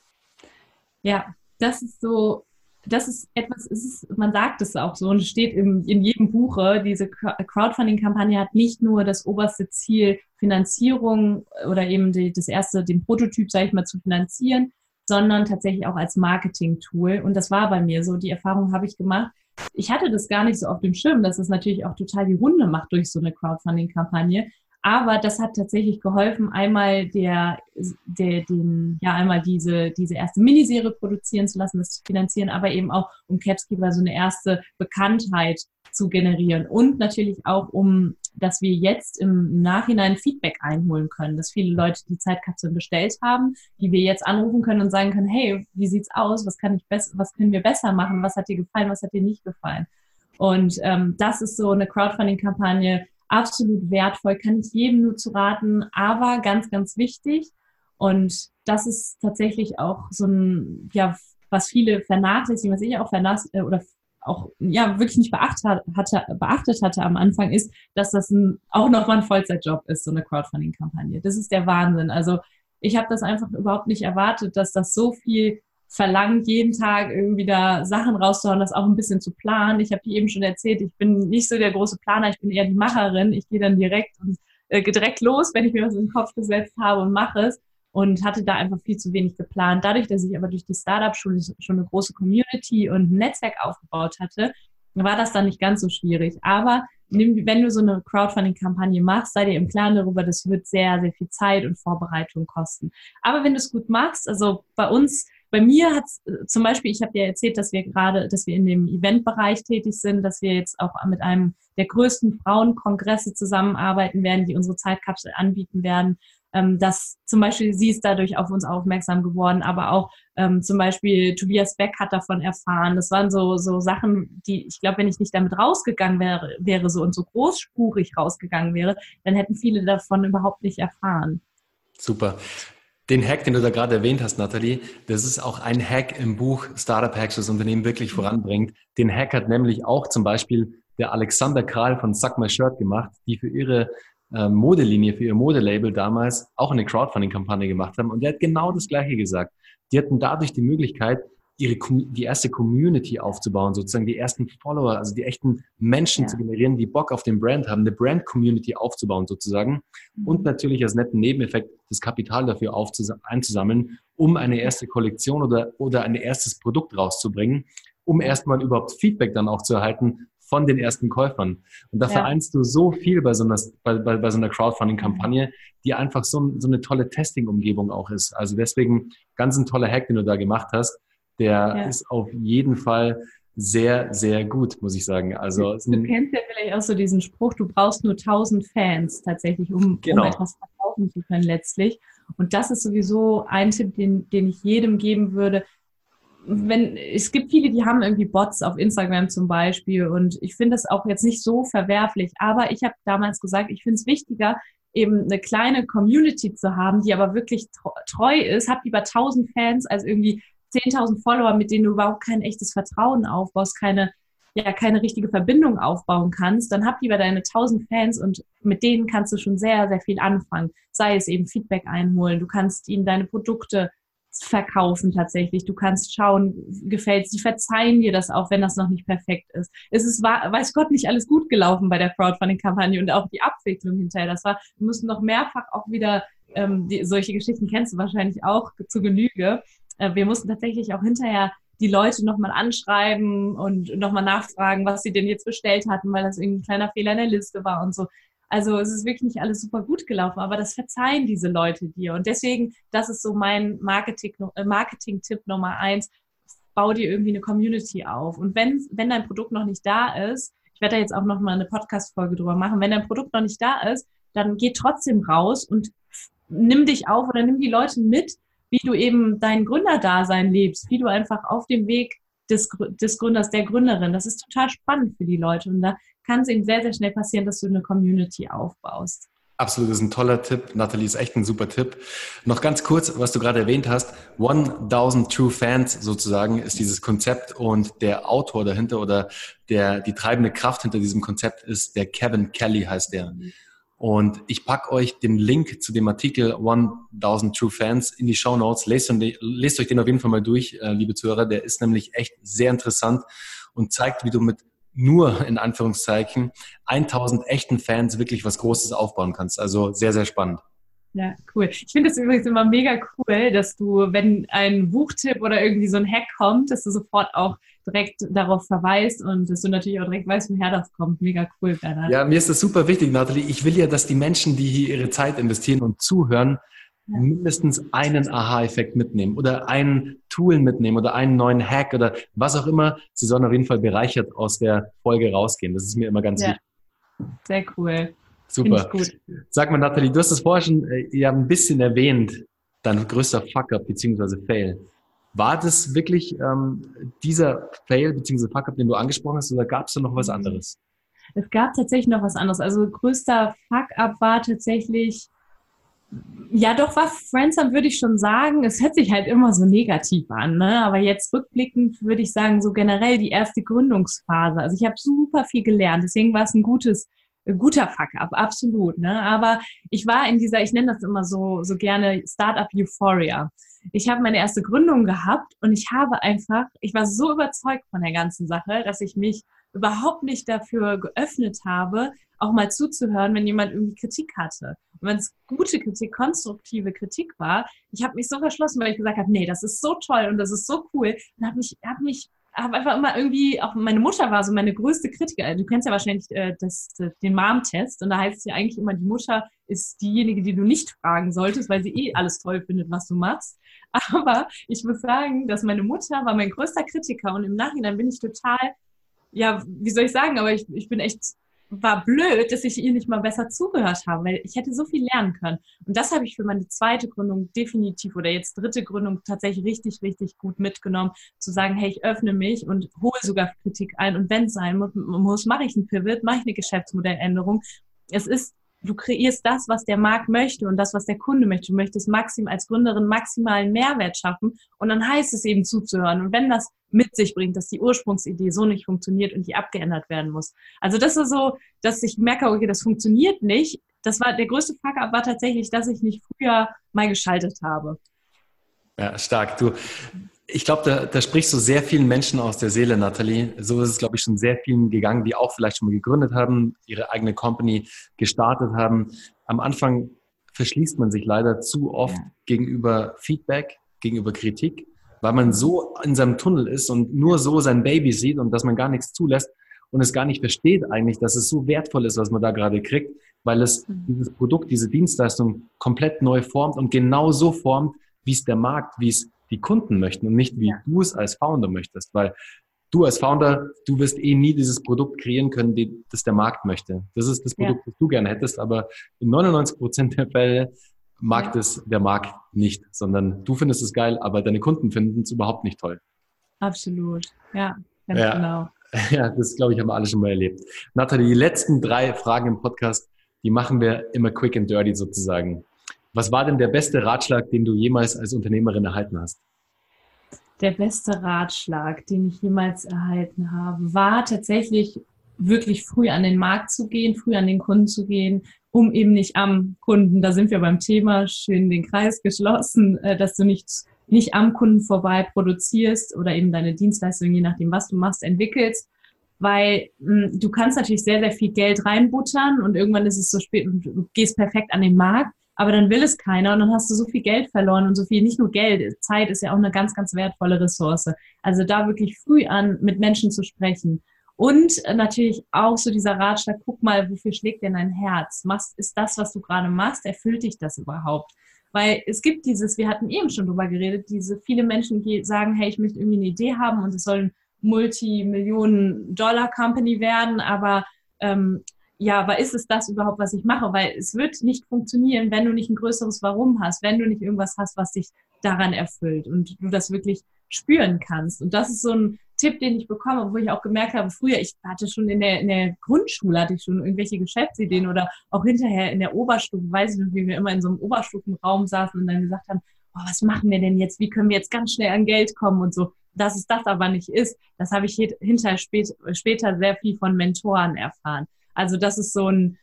Ja, das ist so das ist etwas, ist, man sagt es auch so und es steht in, in jedem Buche, diese Crowdfunding-Kampagne hat nicht nur das oberste Ziel, Finanzierung oder eben die, das erste, den Prototyp, sage ich mal, zu finanzieren, sondern tatsächlich auch als Marketing-Tool. Und das war bei mir so, die Erfahrung habe ich gemacht. Ich hatte das gar nicht so auf dem Schirm, dass es natürlich auch total die Runde macht durch so eine Crowdfunding-Kampagne. Aber das hat tatsächlich geholfen, einmal der, der, den, ja, einmal diese, diese erste Miniserie produzieren zu lassen, das zu finanzieren, aber eben auch, um Capskeeper so eine erste Bekanntheit zu generieren und natürlich auch, um, dass wir jetzt im Nachhinein Feedback einholen können, dass viele Leute die Zeitkapseln bestellt haben, die wir jetzt anrufen können und sagen können, hey, wie sieht's aus? Was kann ich besser, was können wir besser machen? Was hat dir gefallen? Was hat dir nicht gefallen? Und ähm, das ist so eine Crowdfunding-Kampagne, absolut wertvoll, kann ich jedem nur zu raten, aber ganz, ganz wichtig. Und das ist tatsächlich auch so ein, ja, was viele vernachlässigen, was ich auch vernachlässigt äh, oder auch ja wirklich nicht beachtet hatte, beachtet hatte am Anfang, ist, dass das ein, auch nochmal ein Vollzeitjob ist, so eine Crowdfunding-Kampagne. Das ist der Wahnsinn. Also ich habe das einfach überhaupt nicht erwartet, dass das so viel verlangt, jeden Tag irgendwie da Sachen rauszuhauen, das auch ein bisschen zu planen. Ich habe dir eben schon erzählt, ich bin nicht so der große Planer, ich bin eher die Macherin. Ich gehe dann direkt und äh, direkt los, wenn ich mir was in den Kopf gesetzt habe und mache es und hatte da einfach viel zu wenig geplant. Dadurch, dass ich aber durch die Startup-Schule schon eine große Community und ein Netzwerk aufgebaut hatte, war das dann nicht ganz so schwierig. Aber wenn du so eine Crowdfunding-Kampagne machst, sei dir im Klaren darüber, das wird sehr, sehr viel Zeit und Vorbereitung kosten. Aber wenn du es gut machst, also bei uns bei mir hat äh, zum Beispiel, ich habe dir erzählt, dass wir gerade, dass wir in dem Eventbereich tätig sind, dass wir jetzt auch mit einem der größten Frauenkongresse zusammenarbeiten werden, die unsere Zeitkapsel anbieten werden. Ähm, dass zum Beispiel sie ist dadurch auf uns aufmerksam geworden, aber auch ähm, zum Beispiel Tobias Beck hat davon erfahren. Das waren so, so Sachen, die ich glaube, wenn ich nicht damit rausgegangen wäre, wäre so und so großspurig rausgegangen wäre, dann hätten viele davon überhaupt nicht erfahren. Super. Den Hack, den du da gerade erwähnt hast, Nathalie, das ist auch ein Hack im Buch Startup Hacks, das Unternehmen wirklich voranbringt. Den Hack hat nämlich auch zum Beispiel der Alexander Kral von Suck My Shirt gemacht, die für ihre äh, Modelinie, für ihr Modelabel damals auch eine Crowdfunding-Kampagne gemacht haben. Und der hat genau das Gleiche gesagt. Die hatten dadurch die Möglichkeit, ihre, die erste Community aufzubauen, sozusagen die ersten Follower, also die echten Menschen ja. zu generieren, die Bock auf den Brand haben, eine Brand-Community aufzubauen sozusagen mhm. und natürlich als netten Nebeneffekt das Kapital dafür einzusammeln, um eine erste Kollektion oder, oder ein erstes Produkt rauszubringen, um erstmal überhaupt Feedback dann auch zu erhalten von den ersten Käufern. Und da ja. vereinst du so viel bei so einer, bei, bei, bei so einer Crowdfunding-Kampagne, die einfach so, so eine tolle Testing-Umgebung auch ist. Also deswegen ganz ein toller Hack, den du da gemacht hast der ja. ist auf jeden Fall sehr, sehr gut, muss ich sagen. Also, du kennst ja vielleicht auch so diesen Spruch, du brauchst nur 1000 Fans tatsächlich, um, genau. um etwas verkaufen zu können letztlich. Und das ist sowieso ein Tipp, den, den ich jedem geben würde. Wenn, es gibt viele, die haben irgendwie Bots auf Instagram zum Beispiel und ich finde das auch jetzt nicht so verwerflich, aber ich habe damals gesagt, ich finde es wichtiger, eben eine kleine Community zu haben, die aber wirklich treu ist, habt lieber 1000 Fans als irgendwie 10.000 Follower, mit denen du überhaupt kein echtes Vertrauen aufbaust, keine, ja, keine richtige Verbindung aufbauen kannst, dann hab lieber deine 1000 Fans und mit denen kannst du schon sehr, sehr viel anfangen. Sei es eben Feedback einholen, du kannst ihnen deine Produkte verkaufen tatsächlich. Du kannst schauen, gefällt sie verzeihen dir das auch, wenn das noch nicht perfekt ist. Es ist, weiß Gott, nicht alles gut gelaufen bei der Crowdfunding-Kampagne und auch die Abwicklung hinterher. Das war, wir mussten noch mehrfach auch wieder, ähm, die, solche Geschichten kennst du wahrscheinlich auch zu Genüge, äh, wir mussten tatsächlich auch hinterher die Leute nochmal anschreiben und nochmal nachfragen, was sie denn jetzt bestellt hatten, weil das irgendwie ein kleiner Fehler in der Liste war und so. Also es ist wirklich nicht alles super gut gelaufen, aber das verzeihen diese Leute dir. Und deswegen, das ist so mein Marketing-Tipp äh, Marketing Nummer eins. Bau dir irgendwie eine Community auf. Und wenn, wenn dein Produkt noch nicht da ist, ich werde da jetzt auch nochmal eine Podcast-Folge drüber machen, wenn dein Produkt noch nicht da ist, dann geh trotzdem raus und nimm dich auf oder nimm die Leute mit wie du eben dein Gründerdasein lebst, wie du einfach auf dem Weg des, des Gründers, der Gründerin, das ist total spannend für die Leute. Und da kann es eben sehr, sehr schnell passieren, dass du eine Community aufbaust. Absolut, das ist ein toller Tipp. Nathalie ist echt ein super Tipp. Noch ganz kurz, was du gerade erwähnt hast. 1000 True Fans sozusagen ist dieses Konzept und der Autor dahinter oder der, die treibende Kraft hinter diesem Konzept ist der Kevin Kelly heißt der. Mhm. Und ich pack euch den Link zu dem Artikel 1000 True Fans in die Show Notes. Lest, lest euch den auf jeden Fall mal durch, äh, liebe Zuhörer. Der ist nämlich echt sehr interessant und zeigt, wie du mit nur in Anführungszeichen 1000 echten Fans wirklich was Großes aufbauen kannst. Also sehr, sehr spannend. Ja, cool. Ich finde es übrigens immer mega cool, dass du, wenn ein Buchtipp oder irgendwie so ein Hack kommt, dass du sofort auch direkt darauf verweist und dass du natürlich auch direkt weißt, woher das kommt. Mega cool, Bernhard. Ja, mir ist das super wichtig, Nathalie. Ich will ja, dass die Menschen, die hier ihre Zeit investieren und zuhören, ja. mindestens einen Aha-Effekt mitnehmen oder ein Tool mitnehmen oder einen neuen Hack oder was auch immer. Sie sollen auf jeden Fall bereichert aus der Folge rausgehen. Das ist mir immer ganz ja. wichtig. Sehr cool. Super. Sag mal, Nathalie, du hast es vorher schon äh, ja, ein bisschen erwähnt, dein größter Fuck-up bzw. Fail. War das wirklich ähm, dieser Fail bzw. Fuck-up, den du angesprochen hast, oder gab es da noch was anderes? Es gab tatsächlich noch was anderes. Also größter Fuck-up war tatsächlich, ja doch, war Friendsome, würde ich schon sagen. Es hört sich halt immer so negativ an, ne? aber jetzt rückblickend würde ich sagen, so generell die erste Gründungsphase. Also ich habe super viel gelernt, deswegen war es ein gutes guter Fuck-up, absolut. Ne? Aber ich war in dieser, ich nenne das immer so, so gerne Startup Euphoria. Ich habe meine erste Gründung gehabt und ich habe einfach, ich war so überzeugt von der ganzen Sache, dass ich mich überhaupt nicht dafür geöffnet habe, auch mal zuzuhören, wenn jemand irgendwie Kritik hatte. Und wenn es gute Kritik, konstruktive Kritik war, ich habe mich so verschlossen, weil ich gesagt habe, nee, das ist so toll und das ist so cool. Und habe mich, hab mich habe einfach immer irgendwie, auch meine Mutter war so meine größte Kritiker. Du kennst ja wahrscheinlich äh, das, den Mom-Test und da heißt es ja eigentlich immer, die Mutter ist diejenige, die du nicht fragen solltest, weil sie eh alles toll findet, was du machst. Aber ich muss sagen, dass meine Mutter war mein größter Kritiker und im Nachhinein bin ich total, ja, wie soll ich sagen, aber ich, ich bin echt war blöd, dass ich ihr nicht mal besser zugehört habe, weil ich hätte so viel lernen können. Und das habe ich für meine zweite Gründung definitiv oder jetzt dritte Gründung tatsächlich richtig, richtig gut mitgenommen, zu sagen, hey, ich öffne mich und hole sogar Kritik ein und wenn es sein muss, mache ich ein Pivot, mache ich eine Geschäftsmodelländerung. Es ist du kreierst das, was der Markt möchte und das, was der Kunde möchte. Du möchtest maxim, als Gründerin maximalen Mehrwert schaffen und dann heißt es eben zuzuhören. Und wenn das mit sich bringt, dass die Ursprungsidee so nicht funktioniert und die abgeändert werden muss. Also das ist so, dass ich merke, okay, das funktioniert nicht. Das war der größte Fuck-up war tatsächlich, dass ich nicht früher mal geschaltet habe. Ja, stark. Du, ich glaube, da, da sprichst du sehr vielen Menschen aus der Seele, Nathalie. So ist es, glaube ich, schon sehr vielen gegangen, die auch vielleicht schon mal gegründet haben, ihre eigene Company gestartet haben. Am Anfang verschließt man sich leider zu oft ja. gegenüber Feedback, gegenüber Kritik weil man so in seinem Tunnel ist und nur so sein Baby sieht und dass man gar nichts zulässt und es gar nicht versteht eigentlich, dass es so wertvoll ist, was man da gerade kriegt, weil es mhm. dieses Produkt, diese Dienstleistung komplett neu formt und genau so formt, wie es der Markt, wie es die Kunden möchten und nicht wie ja. du es als Founder möchtest, weil du als Founder, du wirst eh nie dieses Produkt kreieren können, das der Markt möchte. Das ist das Produkt, ja. das du gerne hättest, aber in 99 Prozent der Fälle mag ja. das der Markt nicht, sondern du findest es geil, aber deine Kunden finden es überhaupt nicht toll. Absolut, ja, ganz ja. genau. Ja, das glaube ich, haben wir alle schon mal erlebt. Nathalie, die letzten drei Fragen im Podcast, die machen wir immer quick and dirty sozusagen. Was war denn der beste Ratschlag, den du jemals als Unternehmerin erhalten hast? Der beste Ratschlag, den ich jemals erhalten habe, war tatsächlich wirklich früh an den Markt zu gehen, früh an den Kunden zu gehen, um eben nicht am Kunden, da sind wir beim Thema, schön den Kreis geschlossen, äh, dass du nicht, nicht am Kunden vorbei produzierst oder eben deine Dienstleistung, je nachdem, was du machst, entwickelst. Weil mh, hm, du kannst natürlich sehr, sehr viel Geld reinbuttern und irgendwann ist es so spät und du gehst perfekt an den Markt, aber dann will es keiner und dann hast du so viel Geld verloren und so viel, nicht nur Geld, Zeit ist ja auch eine ganz, ganz wertvolle Ressource. Also da wirklich früh an mit Menschen zu sprechen und natürlich auch so dieser Ratschlag, guck mal, wofür schlägt denn dein Herz? Machst, ist das, was du gerade machst, erfüllt dich das überhaupt? Weil es gibt dieses, wir hatten eben schon drüber geredet, diese viele Menschen, die sagen, hey, ich möchte irgendwie eine Idee haben und es soll ein Multimillionen-Dollar-Company werden, aber ähm, ja, aber ist es das überhaupt, was ich mache? Weil es wird nicht funktionieren, wenn du nicht ein größeres Warum hast, wenn du nicht irgendwas hast, was dich daran erfüllt und du das wirklich spüren kannst. Und das ist so ein Tipp, den ich bekomme, wo ich auch gemerkt habe, früher, ich hatte schon in der, in der Grundschule, hatte ich schon irgendwelche Geschäftsideen oder auch hinterher in der Oberstufe, weiß ich noch, wie wir immer in so einem Oberstufenraum saßen und dann gesagt haben, oh, was machen wir denn jetzt? Wie können wir jetzt ganz schnell an Geld kommen und so. Dass es das aber nicht ist, das habe ich hinterher spät, später sehr viel von Mentoren erfahren. Also das ist so ein,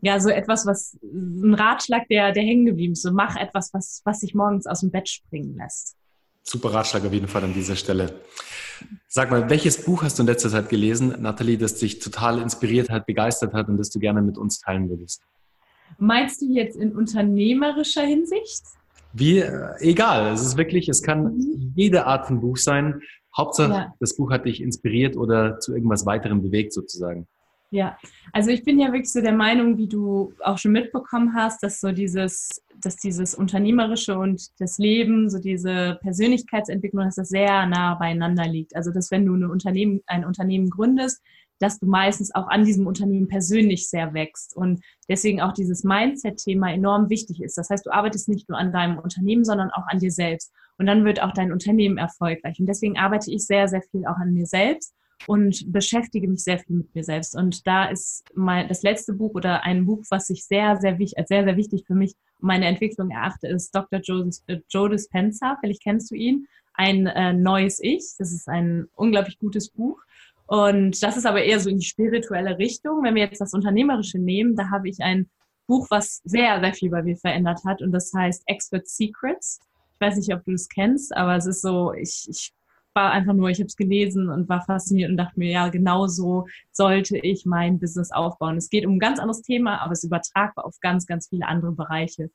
ja, so etwas, was, ein Ratschlag, der, der hängen geblieben ist. So mach etwas, was, was sich morgens aus dem Bett springen lässt. Super Ratschlag auf jeden Fall an dieser Stelle. Sag mal, welches Buch hast du in letzter Zeit gelesen, Nathalie, das dich total inspiriert hat, begeistert hat und das du gerne mit uns teilen würdest? Meinst du jetzt in unternehmerischer Hinsicht? Wie, äh, egal. Es ist wirklich, es kann mhm. jede Art von Buch sein. Hauptsache, ja. das Buch hat dich inspiriert oder zu irgendwas weiterem bewegt sozusagen. Ja, also ich bin ja wirklich so der Meinung, wie du auch schon mitbekommen hast, dass so dieses, dass dieses Unternehmerische und das Leben, so diese Persönlichkeitsentwicklung, dass das sehr nah beieinander liegt. Also dass wenn du eine Unternehmen, ein Unternehmen gründest, dass du meistens auch an diesem Unternehmen persönlich sehr wächst und deswegen auch dieses Mindset-Thema enorm wichtig ist. Das heißt, du arbeitest nicht nur an deinem Unternehmen, sondern auch an dir selbst. Und dann wird auch dein Unternehmen erfolgreich. Und deswegen arbeite ich sehr, sehr viel auch an mir selbst und beschäftige mich sehr viel mit mir selbst. Und da ist mein, das letzte Buch oder ein Buch, was ich sehr, sehr wichtig, als sehr, sehr wichtig für mich meine Entwicklung erachte, ist Dr. Joe, äh, Joe Dispenza. Vielleicht kennst du ihn. Ein äh, neues Ich. Das ist ein unglaublich gutes Buch. Und das ist aber eher so in die spirituelle Richtung. Wenn wir jetzt das Unternehmerische nehmen, da habe ich ein Buch, was sehr, sehr viel bei mir verändert hat. Und das heißt Expert Secrets. Ich weiß nicht, ob du das kennst, aber es ist so, ich, ich war einfach nur, ich habe es gelesen und war fasziniert und dachte mir, ja, genau so sollte ich mein Business aufbauen. Es geht um ein ganz anderes Thema, aber es ist übertragbar auf ganz, ganz viele andere Bereiche.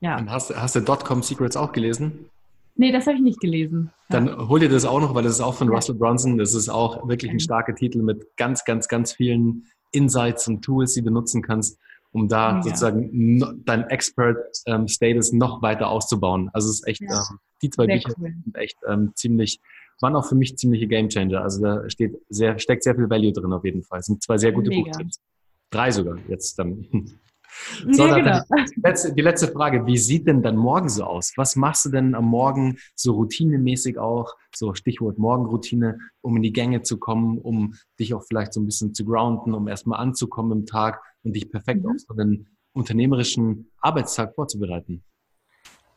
Ja. Und hast, hast du Dotcom Secrets auch gelesen? Nee, das habe ich nicht gelesen. Dann ja. hol dir das auch noch, weil das ist auch von Russell Brunson. Das ist auch wirklich ein starker Titel mit ganz, ganz, ganz vielen Insights und Tools, die du nutzen kannst, um da ja. sozusagen dein Expert-Status ähm, noch weiter auszubauen. Also es ist echt, ja. ähm, die zwei sehr Bücher cool. sind echt ähm, ziemlich waren auch für mich ziemliche Gamechanger. Also da steht sehr, steckt sehr viel Value drin auf jeden Fall. Es sind zwei sehr gute Mega. Buchtipps. Drei sogar jetzt dann. So, ja, genau. die, letzte, die letzte Frage, wie sieht denn dann morgen so aus? Was machst du denn am Morgen so routinemäßig auch, so Stichwort Morgenroutine, um in die Gänge zu kommen, um dich auch vielleicht so ein bisschen zu grounden, um erstmal anzukommen im Tag und dich perfekt mhm. auf so einen unternehmerischen Arbeitstag vorzubereiten?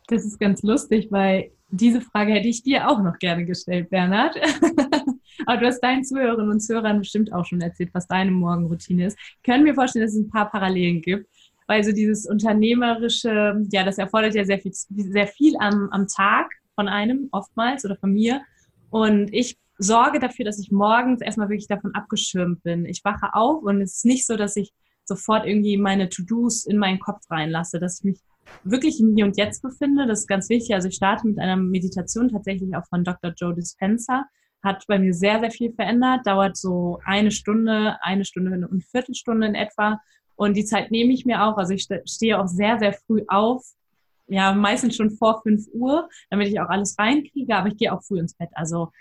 Das ist ganz lustig, weil diese Frage hätte ich dir auch noch gerne gestellt, Bernhard. Aber du hast deinen Zuhörerinnen und Zuhörern bestimmt auch schon erzählt, was deine Morgenroutine ist. Ich kann mir vorstellen, dass es ein paar Parallelen gibt, weil so dieses unternehmerische, ja, das erfordert ja sehr viel, sehr viel am, am Tag von einem oftmals oder von mir. Und ich sorge dafür, dass ich morgens erstmal wirklich davon abgeschirmt bin. Ich wache auf und es ist nicht so, dass ich sofort irgendwie meine To-Dos in meinen Kopf reinlasse, dass ich mich wirklich im Hier und Jetzt befinde. Das ist ganz wichtig. Also ich starte mit einer Meditation tatsächlich auch von Dr. Joe Dispenza. Hat bei mir sehr, sehr viel verändert. Dauert so eine Stunde, eine Stunde und eine Viertelstunde in etwa. Und die Zeit nehme ich mir auch. Also ich stehe auch sehr, sehr früh auf. Ja, meistens schon vor fünf Uhr, damit ich auch alles reinkriege. Aber ich gehe auch früh ins Bett. Also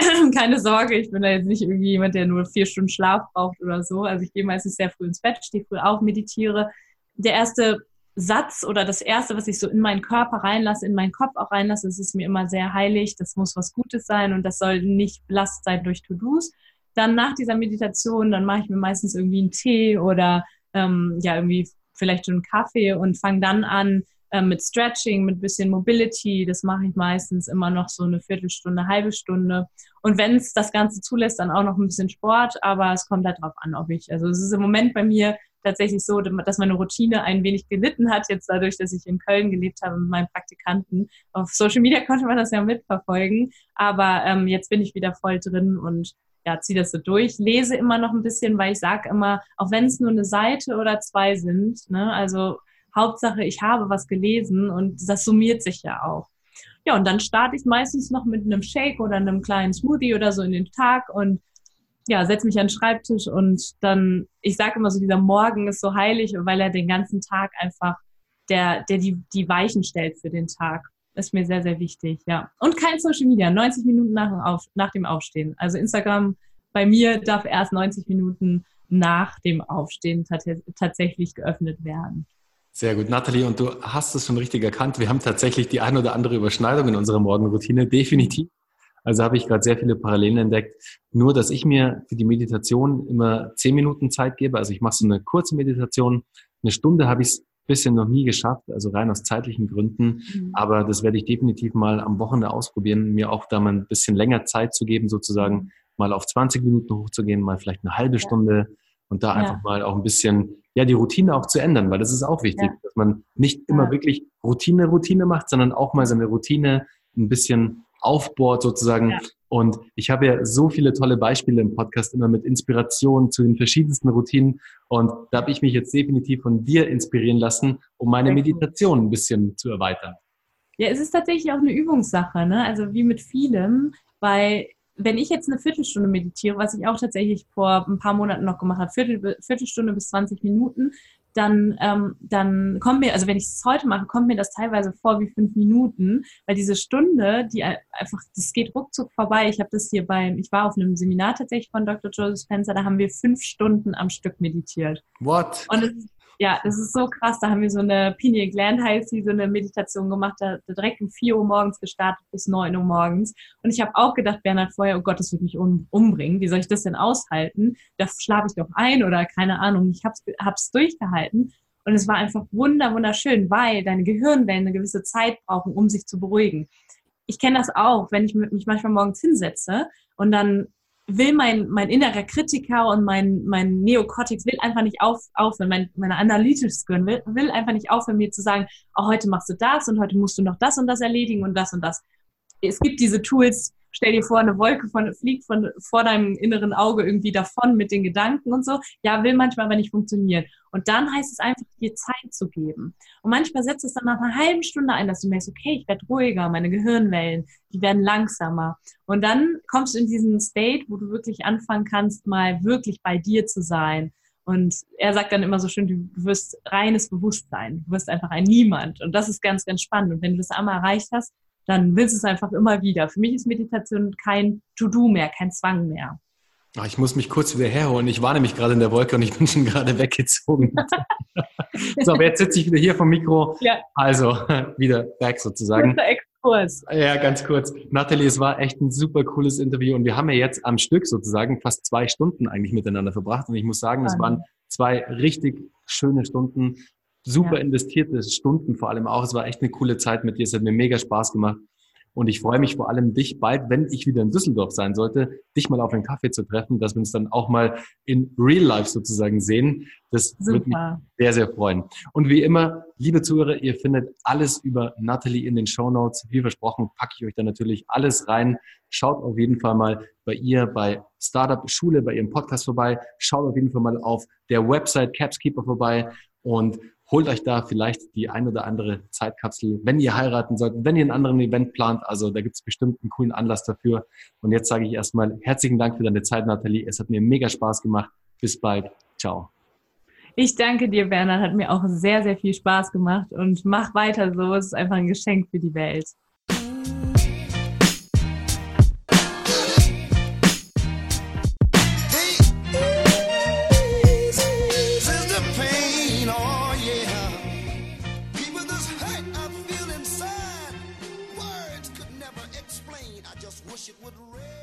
keine Sorge, ich bin da jetzt nicht irgendwie jemand, der nur vier Stunden Schlaf braucht oder so. Also ich gehe meistens sehr früh ins Bett, stehe früh auf, meditiere. Der erste Satz oder das Erste, was ich so in meinen Körper reinlasse, in meinen Kopf auch reinlasse, das ist mir immer sehr heilig, das muss was Gutes sein und das soll nicht Last sein durch To-Dos. Dann nach dieser Meditation, dann mache ich mir meistens irgendwie einen Tee oder ähm, ja, irgendwie vielleicht schon einen Kaffee und fange dann an äh, mit Stretching, mit bisschen Mobility. Das mache ich meistens immer noch so eine Viertelstunde, halbe Stunde. Und wenn es das Ganze zulässt, dann auch noch ein bisschen Sport, aber es kommt halt drauf an, ob ich, also es ist im Moment bei mir tatsächlich so, dass meine Routine ein wenig gelitten hat, jetzt dadurch, dass ich in Köln gelebt habe mit meinen Praktikanten. Auf Social Media konnte man das ja mitverfolgen, aber ähm, jetzt bin ich wieder voll drin und ja, ziehe das so durch. Lese immer noch ein bisschen, weil ich sage immer, auch wenn es nur eine Seite oder zwei sind, ne, also Hauptsache, ich habe was gelesen und das summiert sich ja auch. Ja, und dann starte ich meistens noch mit einem Shake oder einem kleinen Smoothie oder so in den Tag und ja, setze mich an den Schreibtisch und dann, ich sage immer so, dieser Morgen ist so heilig, weil er den ganzen Tag einfach, der, der die, die Weichen stellt für den Tag. Ist mir sehr, sehr wichtig, ja. Und kein Social Media, 90 Minuten nach Auf, nach dem Aufstehen. Also Instagram bei mir darf erst 90 Minuten nach dem Aufstehen tatsächlich geöffnet werden. Sehr gut, Nathalie, und du hast es schon richtig erkannt. Wir haben tatsächlich die ein oder andere Überschneidung in unserer Morgenroutine, definitiv. Also habe ich gerade sehr viele Parallelen entdeckt. Nur, dass ich mir für die Meditation immer zehn Minuten Zeit gebe. Also ich mache so eine kurze Meditation. Eine Stunde habe ich es bisher noch nie geschafft, also rein aus zeitlichen Gründen. Mhm. Aber das werde ich definitiv mal am Wochenende ausprobieren, mir auch da mal ein bisschen länger Zeit zu geben, sozusagen mhm. mal auf 20 Minuten hochzugehen, mal vielleicht eine halbe ja. Stunde und da ja. einfach mal auch ein bisschen, ja, die Routine auch zu ändern, weil das ist auch wichtig, ja. dass man nicht immer wirklich Routine, Routine macht, sondern auch mal seine Routine ein bisschen aufbohrt sozusagen. Ja. Und ich habe ja so viele tolle Beispiele im Podcast immer mit Inspiration zu den verschiedensten Routinen. Und da habe ich mich jetzt definitiv von dir inspirieren lassen, um meine Meditation ein bisschen zu erweitern. Ja, es ist tatsächlich auch eine Übungssache, ne? Also wie mit vielem, weil wenn ich jetzt eine Viertelstunde meditiere, was ich auch tatsächlich vor ein paar Monaten noch gemacht habe, Viertel, Viertelstunde bis 20 Minuten, dann, ähm, dann kommt mir, also wenn ich es heute mache, kommt mir das teilweise vor wie fünf Minuten, weil diese Stunde, die einfach, das geht ruckzuck vorbei. Ich habe das hier beim, ich war auf einem Seminar tatsächlich von Dr. Joseph Spencer, da haben wir fünf Stunden am Stück meditiert. What? Und es, ja, das ist so krass. Da haben wir so eine Pineal Gland heißt die, so eine Meditation gemacht, da, direkt um 4 Uhr morgens gestartet bis 9 Uhr morgens. Und ich habe auch gedacht, Bernhard vorher, oh Gott, das wird mich um, umbringen. Wie soll ich das denn aushalten? Da schlafe ich doch ein oder keine Ahnung. Ich hab's, hab's durchgehalten. Und es war einfach wunder, wunderschön, weil deine Gehirnwellen eine gewisse Zeit brauchen, um sich zu beruhigen. Ich kenne das auch, wenn ich mich manchmal morgens hinsetze und dann will mein, mein innerer Kritiker und mein, mein Neokortex will einfach nicht auf, aufhören, mein, meine analytische Gehirn will, will einfach nicht aufhören, mir zu sagen, oh, heute machst du das und heute musst du noch das und das erledigen und das und das. Es gibt diese Tools, stell dir vor, eine Wolke von, fliegt von, vor deinem inneren Auge irgendwie davon mit den Gedanken und so. Ja, will manchmal aber nicht funktionieren. Und dann heißt es einfach, dir Zeit zu geben. Und manchmal setzt es dann nach einer halben Stunde ein, dass du merkst, okay, ich werde ruhiger, meine Gehirnwellen, die werden langsamer. Und dann kommst du in diesen State, wo du wirklich anfangen kannst, mal wirklich bei dir zu sein. Und er sagt dann immer so schön, du wirst reines Bewusstsein. Du wirst einfach ein Niemand. Und das ist ganz, ganz spannend. Und wenn du das einmal erreicht hast, dann willst du es einfach immer wieder. Für mich ist Meditation kein To-Do mehr, kein Zwang mehr. Ach, ich muss mich kurz wieder herholen. Ich war nämlich gerade in der Wolke und ich bin schon gerade weggezogen. so, aber jetzt sitze ich wieder hier vom Mikro. Ja. Also, wieder back sozusagen. Exkurs. Ja, ganz kurz. Nathalie, es war echt ein super cooles Interview und wir haben ja jetzt am Stück sozusagen fast zwei Stunden eigentlich miteinander verbracht und ich muss sagen, es waren zwei richtig schöne Stunden super ja. investierte Stunden vor allem auch. Es war echt eine coole Zeit mit dir. Es hat mir mega Spaß gemacht. Und ich freue mich vor allem, dich bald, wenn ich wieder in Düsseldorf sein sollte, dich mal auf einen Kaffee zu treffen, dass wir uns dann auch mal in Real Life sozusagen sehen. Das Super. würde mich sehr, sehr freuen. Und wie immer, liebe Zuhörer, ihr findet alles über Natalie in den Show Notes. Wie versprochen, packe ich euch da natürlich alles rein. Schaut auf jeden Fall mal bei ihr bei Startup Schule, bei ihrem Podcast vorbei. Schaut auf jeden Fall mal auf der Website Capskeeper vorbei und holt euch da vielleicht die ein oder andere Zeitkapsel, wenn ihr heiraten solltet, wenn ihr einen anderen Event plant. Also da gibt es bestimmt einen coolen Anlass dafür. Und jetzt sage ich erstmal herzlichen Dank für deine Zeit, Nathalie. Es hat mir mega Spaß gemacht. Bis bald. Ciao. Ich danke dir, Bernhard. Hat mir auch sehr, sehr viel Spaß gemacht und mach weiter so. Es ist einfach ein Geschenk für die Welt. wish it would rain.